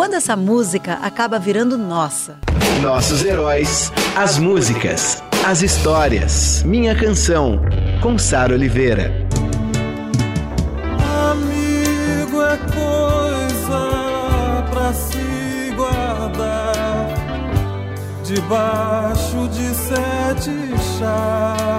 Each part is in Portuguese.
Quando essa música acaba virando nossa? Nossos heróis, as músicas, as histórias. Minha Canção, com Sara Oliveira. Amigo é coisa pra se guardar debaixo de sete chaves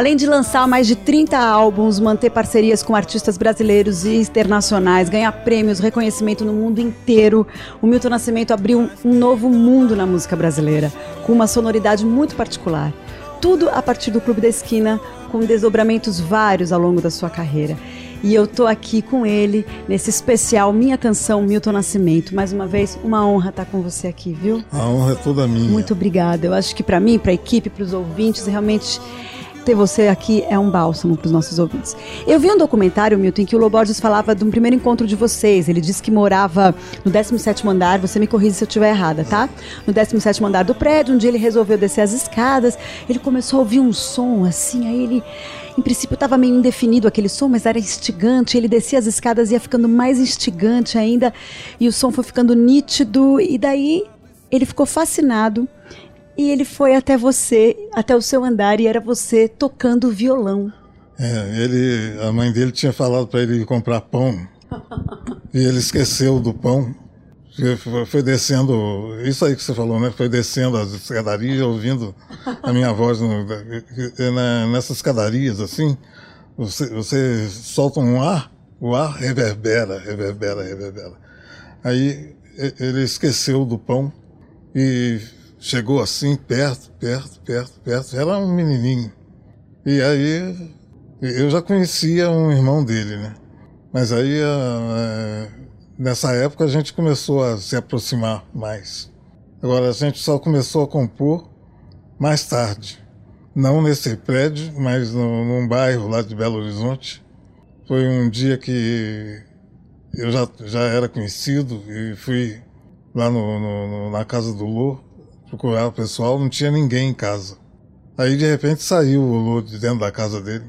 Além de lançar mais de 30 álbuns, manter parcerias com artistas brasileiros e internacionais, ganhar prêmios, reconhecimento no mundo inteiro, o Milton Nascimento abriu um, novo mundo na música brasileira, com uma sonoridade muito particular. Tudo a partir do Clube da Esquina, com desdobramentos vários ao longo da sua carreira. E eu tô aqui com ele nesse especial Minha Canção Milton Nascimento. Mais uma vez, uma honra estar com você aqui, viu? A honra é toda minha. Muito obrigada. Eu acho que para mim, para a equipe, para os ouvintes, realmente ter você aqui é um bálsamo para os nossos ouvintes. Eu vi um documentário, Milton, em que o Loborges falava de um primeiro encontro de vocês. Ele disse que morava no 17º andar, você me corrija se eu estiver errada, tá? No 17º andar do prédio, um dia ele resolveu descer as escadas, ele começou a ouvir um som assim, aí ele em princípio estava meio indefinido aquele som, mas era instigante. Ele descia as escadas e ia ficando mais instigante ainda, e o som foi ficando nítido, e daí ele ficou fascinado e ele foi até você, até o seu andar, e era você tocando violão. É, ele, a mãe dele tinha falado para ele comprar pão e ele esqueceu do pão. Foi descendo, isso aí que você falou, né? Foi descendo as escadarias, ouvindo a minha voz no, na, nessas escadarias, assim. Você, você solta um ar, o ar reverbera, reverbera, reverbera. Aí ele esqueceu do pão e chegou assim, perto, perto, perto, perto. Era um menininho. E aí eu já conhecia um irmão dele, né? Mas aí, é, nessa época, a gente começou a se aproximar mais. Agora, a gente só começou a compor mais tarde. Não nesse prédio, mas no, num bairro lá de Belo Horizonte. Foi um dia que eu já, já era conhecido e fui lá no, no, na casa do Lô procurar o pessoal, não tinha ninguém em casa. Aí de repente saiu o Lô de dentro da casa dele.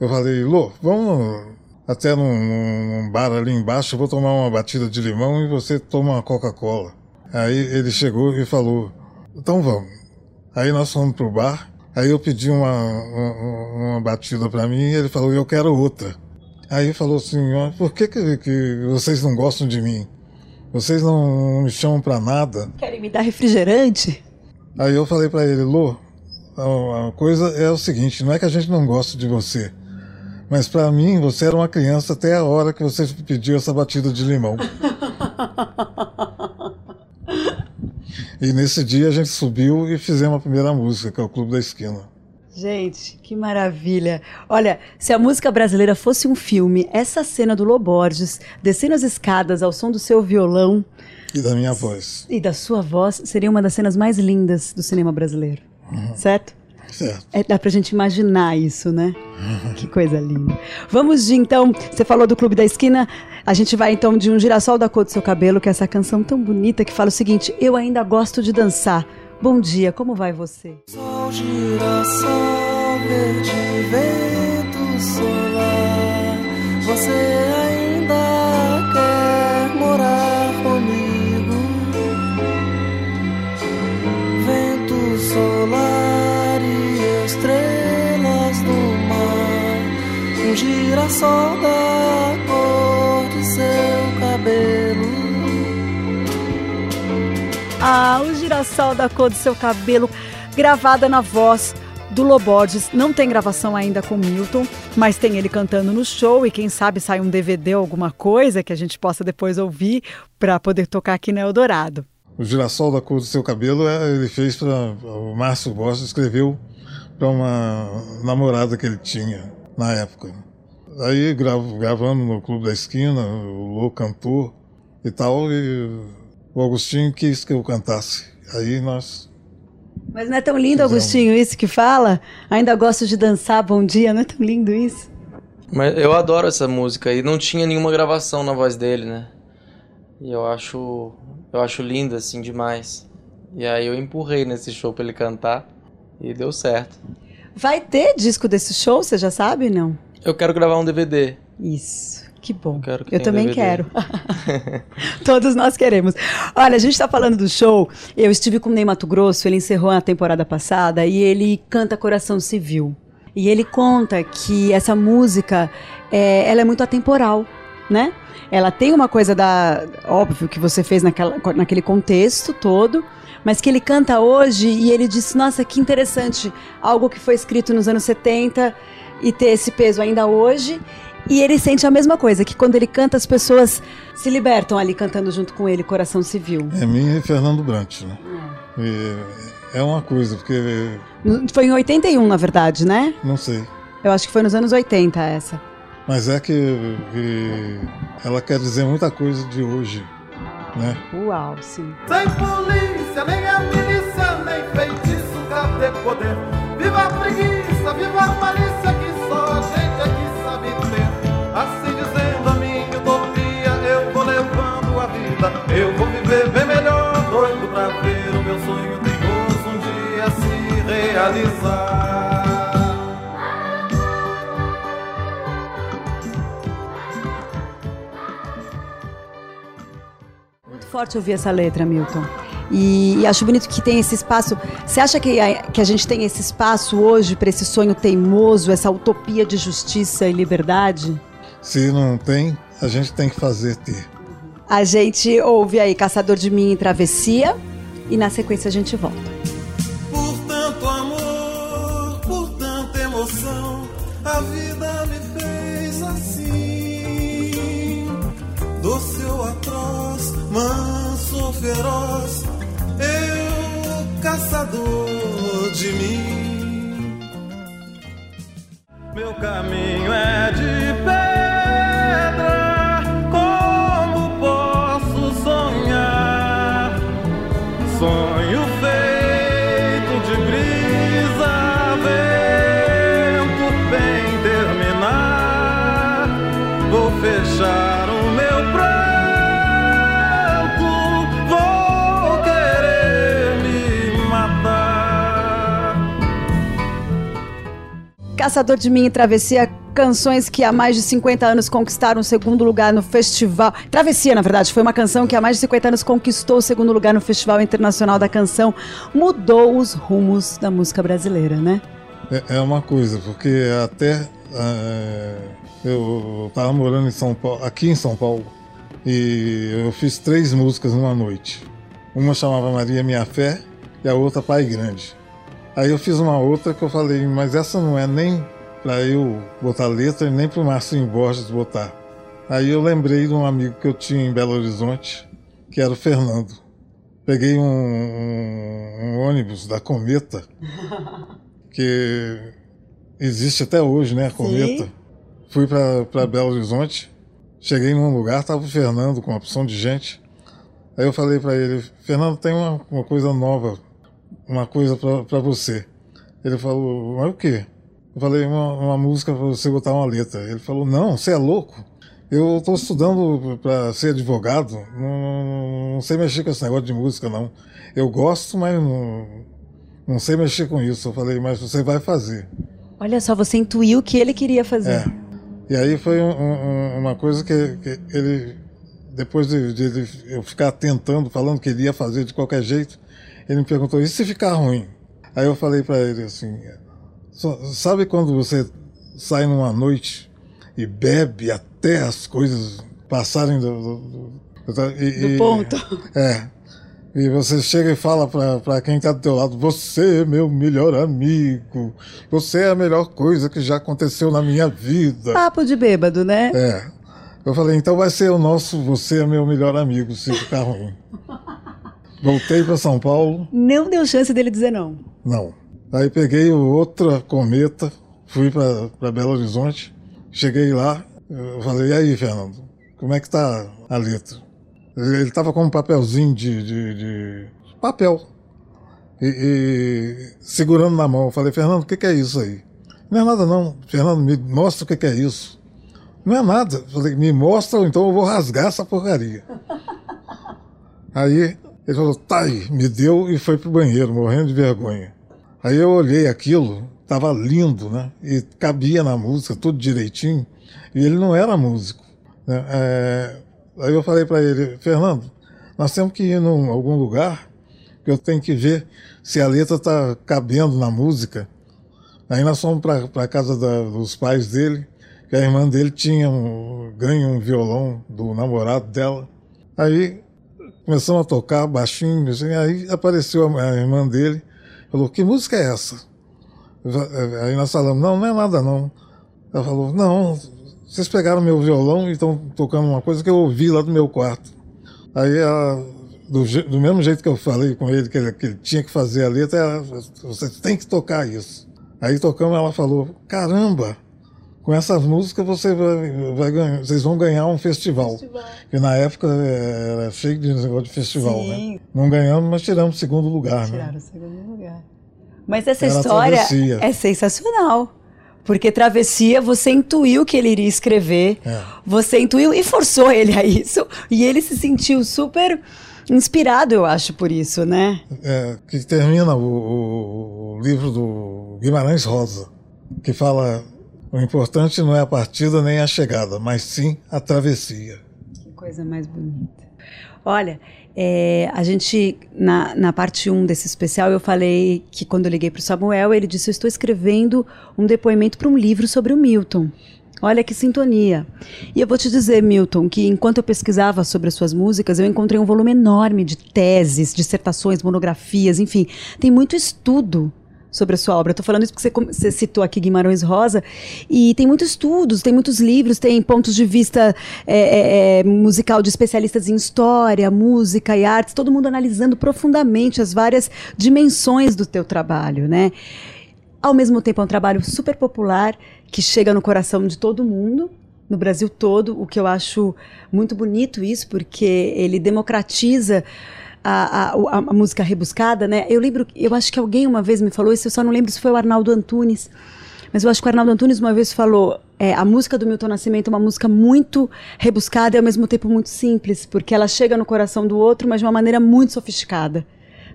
Eu falei, Lô, vamos até num, num bar ali embaixo, eu vou tomar uma batida de limão e você toma uma Coca-Cola. Aí ele chegou e falou, então vamos. Aí nós fomos pro bar, aí eu pedi uma, uma, uma batida para mim e ele falou, eu quero outra. Aí falou assim, por que, que, que vocês não gostam de mim? Vocês não me chamam para nada. Querem me dar refrigerante? Aí eu falei para ele, Lô, a coisa é o seguinte, não é que a gente não gosta de você, mas para mim você era uma criança até a hora que você pediu essa batida de limão. e nesse dia a gente subiu e fizemos a primeira música, que é o Clube da Esquina. Gente, que maravilha. Olha, se a música brasileira fosse um filme, essa cena do Loborges descendo as escadas ao som do seu violão. E da minha voz. E da sua voz, seria uma das cenas mais lindas do cinema brasileiro. Uhum. Certo? Certo. É, dá pra gente imaginar isso, né? Uhum. Que coisa linda. Vamos de então, você falou do Clube da Esquina, a gente vai então de um girassol da cor do seu cabelo, que é essa canção tão bonita que fala o seguinte: Eu ainda gosto de dançar. Bom dia, como vai você? Sol, girassol, verde, vento solar. Você ainda quer morar comigo? Vento solar e estrelas do mar. Um girassol da cor de seu cabelo. Ah, o girassol da cor do seu cabelo, gravada na voz do Loborges. Não tem gravação ainda com Milton, mas tem ele cantando no show e quem sabe sai um DVD ou alguma coisa que a gente possa depois ouvir para poder tocar aqui no Eldorado. O girassol da cor do seu cabelo, é, ele fez para o Márcio Borges escreveu para uma namorada que ele tinha na época. aí gravo, gravando no Clube da Esquina, o Lô cantor e tal, e o Agostinho quis que eu cantasse. Aí nós. Mas não é tão lindo, Agostinho, isso que fala? Ainda gosto de dançar, bom dia, não é tão lindo isso? Mas eu adoro essa música e não tinha nenhuma gravação na voz dele, né? E eu acho, eu acho linda assim demais. E aí eu empurrei nesse show para ele cantar e deu certo. Vai ter disco desse show, você já sabe, não? Eu quero gravar um DVD. Isso. Que bom. Eu, que eu também DVD. quero. Todos nós queremos. Olha, a gente está falando do show. Eu estive com o Ney Mato Grosso, ele encerrou a temporada passada e ele canta Coração Civil. E ele conta que essa música, é, ela é muito atemporal, né? Ela tem uma coisa da. Óbvio que você fez naquela, naquele contexto todo, mas que ele canta hoje e ele disse: Nossa, que interessante, algo que foi escrito nos anos 70 e ter esse peso ainda hoje. E ele sente a mesma coisa, que quando ele canta, as pessoas se libertam ali cantando junto com ele, Coração Civil. É mim e Fernando Brant, né? E é uma coisa, porque. Foi em 81, na verdade, né? Não sei. Eu acho que foi nos anos 80 essa. Mas é que, que ela quer dizer muita coisa de hoje, né? Uau, sim. Sem polícia, nem a milícia, nem feitiço, cadê poder? Viva a preguiça, viva a malícia, vida. Eu vou viver bem melhor, doido pra ver o meu sonho teimoso um dia se realizar. Muito forte ouvir essa letra, Milton. E, e acho bonito que tem esse espaço. Você acha que a, que a gente tem esse espaço hoje para esse sonho teimoso, essa utopia de justiça e liberdade? Se não tem, a gente tem que fazer ter. A gente ouve aí Caçador de Mim em Travessia e na sequência a gente volta. Por tanto amor, por tanta emoção, a vida me fez assim. Doce ou atroz, manso ou feroz, eu caçador de mim. Meu caminho é de Caçador de Mim e Travessia, canções que há mais de 50 anos conquistaram o segundo lugar no festival. Travessia, na verdade, foi uma canção que há mais de 50 anos conquistou o segundo lugar no Festival Internacional da Canção. Mudou os rumos da música brasileira, né? É, é uma coisa, porque até é, eu estava morando em São Paulo, aqui em São Paulo, e eu fiz três músicas numa noite. Uma chamava Maria Minha Fé e a outra Pai Grande. Aí eu fiz uma outra que eu falei, mas essa não é nem para eu botar letra, nem para o Marcinho Borges botar. Aí eu lembrei de um amigo que eu tinha em Belo Horizonte, que era o Fernando. Peguei um, um- um ônibus da Cometa, que existe até hoje, né, a Cometa. Fui para Belo Horizonte, cheguei num lugar, tava o Fernando com uma opção de gente. Aí eu falei para ele, Fernando, tem uma, uma coisa nova, uma coisa para você. Ele falou, mas o quê? Eu falei, uma, uma música para você botar uma letra. Ele falou, não, você é louco. Eu estou estudando para ser advogado, não, não sei mexer com esse negócio de música, não. Eu gosto, mas não, não sei mexer com isso. Eu falei, mas você vai fazer. Olha só, você intuiu o que ele queria fazer. É. E aí foi um- um- uma coisa que, que ele, depois de, de ele- eu ficar tentando, falando que ele ia fazer de qualquer jeito, ele me perguntou: e se ficar ruim? Aí eu falei para ele assim: "Só- sabe quando você sai numa noite e bebe até as coisas passarem do, do, do- e- Do e- ponto. É. E você chega e fala pra, pra quem tá do teu lado, você é meu melhor amigo, você é a melhor coisa que já aconteceu na minha vida. Papo de bêbado, né? É. Eu falei, então vai ser o nosso, você é meu melhor amigo, se ficar ruim. Voltei pra São Paulo, Não deu chance dele dizer não. não. Aí peguei outra cometa, fui pra Belo Horizonte, cheguei lá, eu falei, e aí, Fernando, como é que tá a letra? Ele estava com um papelzinho de, de, de papel e, e, segurando na mão. Eu falei, Fernando, o que, que, é isso aí? Não é nada não. Fernando, me mostra o que, que é isso. Não é nada. Falei, me mostra ou então eu vou rasgar essa porcaria. aí ele falou, tá aí, me deu e foi pro banheiro, morrendo de vergonha. Aí eu olhei aquilo, tava lindo, né? E cabia na música, tudo direitinho. E ele não era músico. Né? É, Aí eu falei para ele, Fernando, nós temos que ir em algum lugar que eu tenho que ver se a letra está cabendo na música. Aí nós fomos para a casa da, dos pais dele, que a irmã dele tinha um, ganho um violão do namorado dela. Aí começamos a tocar baixinho, assim, aí apareceu a, irmã dele, falou, que música é essa? Aí nós falamos, não, não é nada não. Ela falou, não, vocês pegaram meu violão e estão tocando uma coisa que eu ouvi lá do meu quarto. Aí, a, do, do, mesmo jeito que eu falei com ele que, ele, que ele tinha que fazer a letra, ela, você tem que tocar isso. Aí tocamos, ela falou: caramba, com essas músicas você vai, vai ganhar, vocês vão ganhar um festival. festival. Que na época é, era cheio de negócio de festival, né? Sim. né? Não ganhamos, mas tiramos segundo lugar, Tiraram né? Tiraram segundo lugar. Mas essa era história é sensacional. Porque travessia, você intuiu que ele iria escrever, é. você intuiu e forçou ele a isso. E ele se sentiu super inspirado, eu acho, por isso, né? É, que termina o, o, o livro do Guimarães Rosa, que fala: o importante não é a partida nem a chegada, mas sim a travessia. Que coisa mais bonita. Olha, é, a gente, na, na parte 1 desse especial, eu falei que quando eu liguei para o Samuel, ele disse: Eu estou escrevendo um depoimento para um livro sobre o Milton. Olha que sintonia. E eu vou te dizer, Milton, que enquanto eu pesquisava sobre as suas músicas, eu encontrei um volume enorme de teses, dissertações, monografias, enfim. Tem muito estudo sobre a sua obra. Estou falando isso porque você, você, citou aqui Guimarães Rosa, e tem muitos estudos, tem muitos livros, tem pontos de vista é, é, é, musical de especialistas em história, música e artes, todo mundo analisando profundamente as várias dimensões do teu trabalho, né? Ao mesmo tempo é um trabalho super popular que chega no coração de todo mundo, no Brasil todo, o que eu acho muito bonito isso, porque ele democratiza a, a, a, música rebuscada, né? Eu lembro, eu acho que alguém uma vez me falou isso, eu só não lembro se foi o Arnaldo Antunes, mas eu acho que o Arnaldo Antunes uma vez falou: é, a música do Milton Nascimento é uma música muito rebuscada e ao mesmo tempo muito simples, porque ela chega no coração do outro, mas de uma maneira muito sofisticada.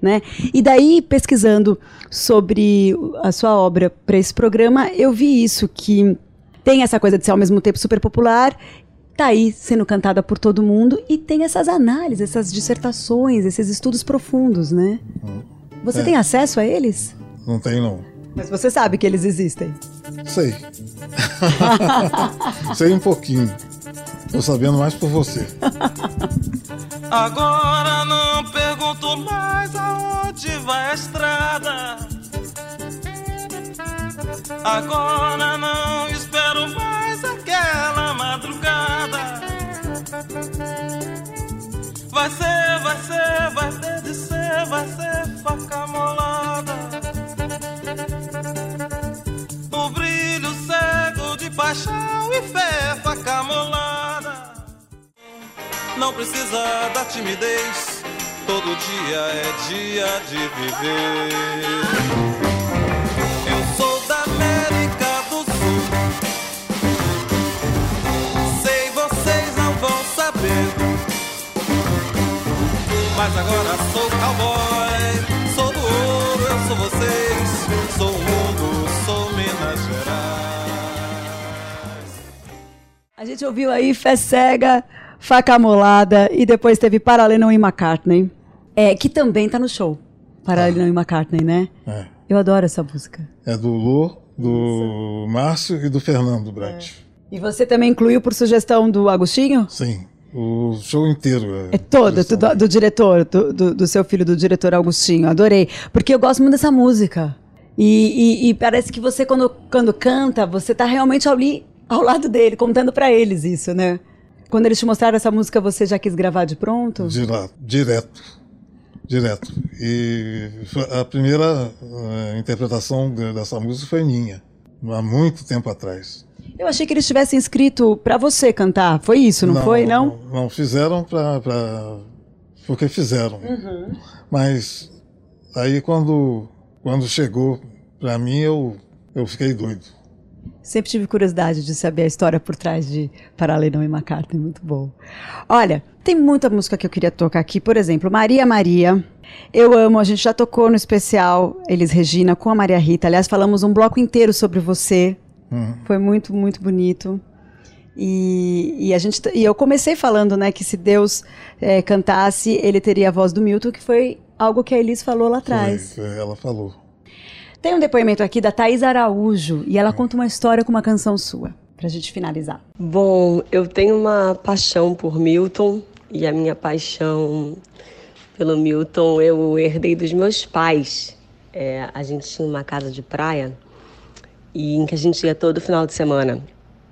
Né? E daí, pesquisando sobre a sua obra para esse programa, eu vi isso, que tem essa coisa de ser ao mesmo tempo super popular está aí sendo cantada por todo mundo e tem essas análises, essas dissertações, esses estudos profundos, né? Você é. tem acesso a eles? Não tenho, não. Mas você sabe que eles existem? Sei. Sei um pouquinho. Tô sabendo mais por você. Agora não pergunto mais aonde vai a estrada. Agora não espero mais Vai ser, vai ser, vai ter de ser, vai ser faca molada. O brilho cego de paixão e fé, faca molada. Não precisa da timidez, todo dia é dia de viver. Mas agora sou cowboy, sou do ouro, eu sou vocês, sou o mundo, sou Minas Gerais. A gente ouviu aí Fé Cega, Faca Molada e depois teve Paralelo e McCartney, é, que também tá no show. Paralelo e McCartney, né? É. Eu adoro essa música. É do Lu, do Márcio e do Fernando Brat. É. E você também incluiu por sugestão do Agostinho? Sim. O show inteiro. É, é todo, do, do, diretor, do, do, do, seu filho, do diretor Augustinho. Adorei. Porque eu gosto muito dessa música. E, e, e parece que você, quando, quando canta, você está realmente ali ao lado dele, contando para eles isso, né? Quando eles te mostraram essa música, você já quis gravar de pronto? Direto. Direto. direto. E a primeira uh, interpretação de, dessa música foi minha, há muito tempo atrás. Eu achei que eles tivessem escrito pra você cantar. Foi isso, não, foi, não? Não, fizeram pra, pra- porque fizeram. Uhum. Mas aí quando, quando chegou pra mim, eu, eu fiquei doido. Sempre tive curiosidade de saber a história por trás de Paralelão e McCartney, muito bom. Olha, tem muita música que eu queria tocar aqui, por exemplo, Maria Maria. Eu amo, a gente já tocou no especial Elis Regina com a Maria Rita. Aliás, falamos um bloco inteiro sobre você. Foi muito, muito bonito. E, e a gente, e eu comecei falando, né, que se Deus eh, cantasse, ele teria a voz do Milton, que foi algo que a Elis falou lá atrás. Foi, ela falou. Tem um depoimento aqui da Thaís Araújo e ela conta uma história com uma canção sua, pra gente finalizar. Bom, eu tenho uma paixão por Milton e a minha paixão pelo Milton eu herdei dos meus pais. É, a gente tinha uma casa de praia e em que a gente ia todo final de semana.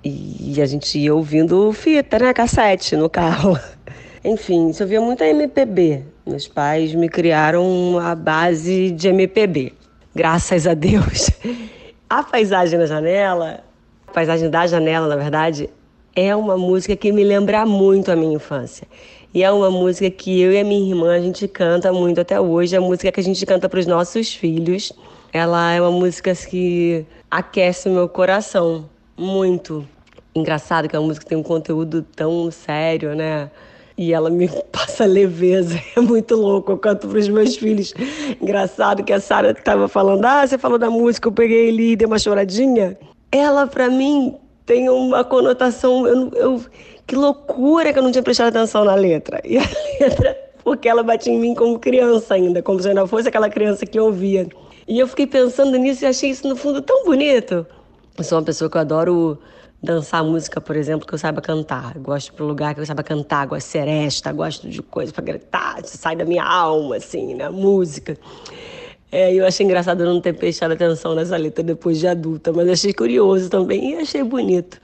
E a gente ia ouvindo fita, né? Cassete no carro. Enfim, eu via muito a MPB. Meus pais me criaram a base de MPB. Graças a Deus. A paisagem na janela, a paisagem da janela, na verdade, é uma música que me lembra muito a minha infância. E é uma música que eu e a minha irmã a gente canta muito até hoje. É a música que a gente canta para os nossos filhos. Ela é uma música que aquece o meu coração muito. Engraçado que a música tem um conteúdo tão sério, né? E ela me passa leveza, é muito louco. Eu canto para os meus filhos. Engraçado que a Sara estava falando: Ah, você falou da música, eu peguei ali e dei uma choradinha. Ela, para mim, tem uma conotação. Eu, eu, que loucura que eu não tinha prestado atenção na letra. E a letra, porque ela batia em mim como criança ainda, como se eu ainda fosse aquela criança que ouvia. E eu fiquei pensando nisso e achei isso, no fundo, tão bonito. Eu sou uma pessoa que eu adoro dançar música, por exemplo, que eu saiba cantar. Eu gosto de pro lugar que eu saiba cantar, gosto de seresta, gosto de coisa pra gritar, sai da minha alma, assim, né? Música. É, eu achei engraçado não ter prestado atenção nessa letra depois de adulta, mas achei curioso também e achei bonito.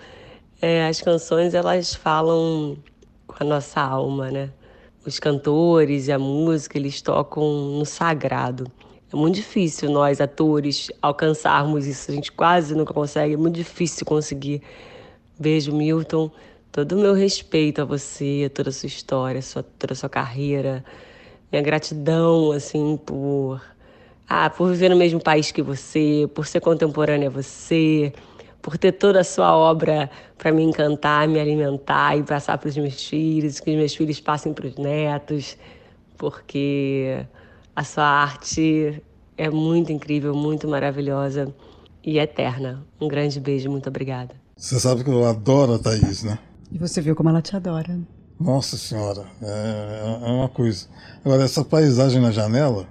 É, as canções, elas falam com a nossa alma, né? Os cantores e a música, eles tocam no sagrado. É muito difícil nós, atores, alcançarmos isso. A gente quase nunca consegue. É muito difícil conseguir. Beijo, Milton. Todo o meu respeito a você, a toda a sua história, a sua, toda a sua carreira. Minha gratidão, assim, por... Ah, por viver no mesmo país que você, por ser contemporânea a você, por ter toda a sua obra para me encantar, me alimentar e passar para os meus filhos, que os meus filhos passem para os netos, porque a sua arte é muito incrível, muito maravilhosa e eterna. Um grande beijo, muito obrigada. Você sabe que eu adoro a Thaís, né? E você viu como ela te adora. Nossa Senhora, é, é uma coisa. Agora, essa paisagem na janela,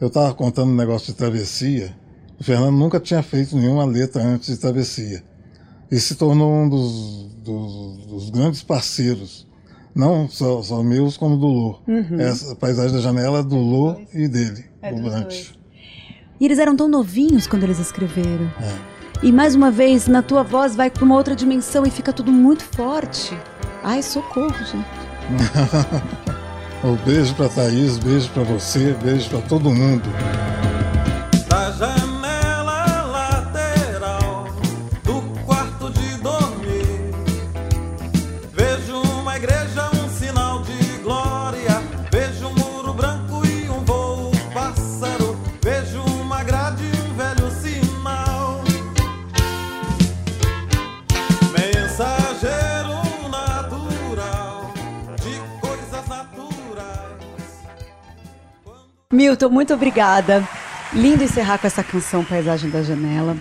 eu estava contando um negócio de travessia. O Fernando nunca tinha feito nenhuma letra antes de travessia. E se tornou um dos, dos, dos grandes parceiros. Não só, só meus, como do Lô. Essa paisagem da janela é do Lô e dele, do Brant. E eles eram tão novinhos quando eles escreveram. E mais uma vez, na tua voz vai pra uma outra dimensão e fica tudo muito forte. Ai, socorro, gente. Um beijo pra Thaís, beijo pra você, beijo pra todo mundo. Milton, muito obrigada. Lindo encerrar com essa canção Paisagem da Janela.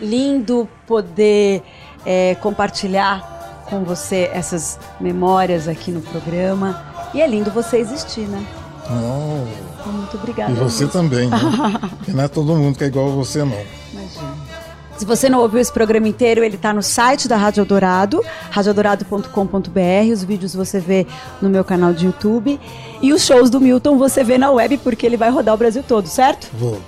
Lindo poder é, compartilhar com você essas memórias aqui no programa. E é lindo você existir, né? Oh, Muito obrigada. e você Milton. também, né? E não é todo mundo que é igual a você, não. Imagina. Se você não ouviu esse programa inteiro, ele está no site da Rádio Eldorado, radioeldorado.com.br. Os vídeos você vê no meu canal de YouTube. E os shows do Milton você vê na web, porque ele vai rodar o Brasil todo, certo? Vou.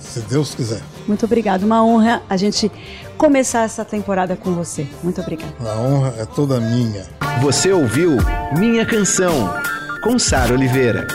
Se Deus quiser. Muito obrigada. Uma honra a gente começar essa temporada com você. Muito obrigada. A honra é toda minha. Você ouviu Minha Canção, com Sara Oliveira.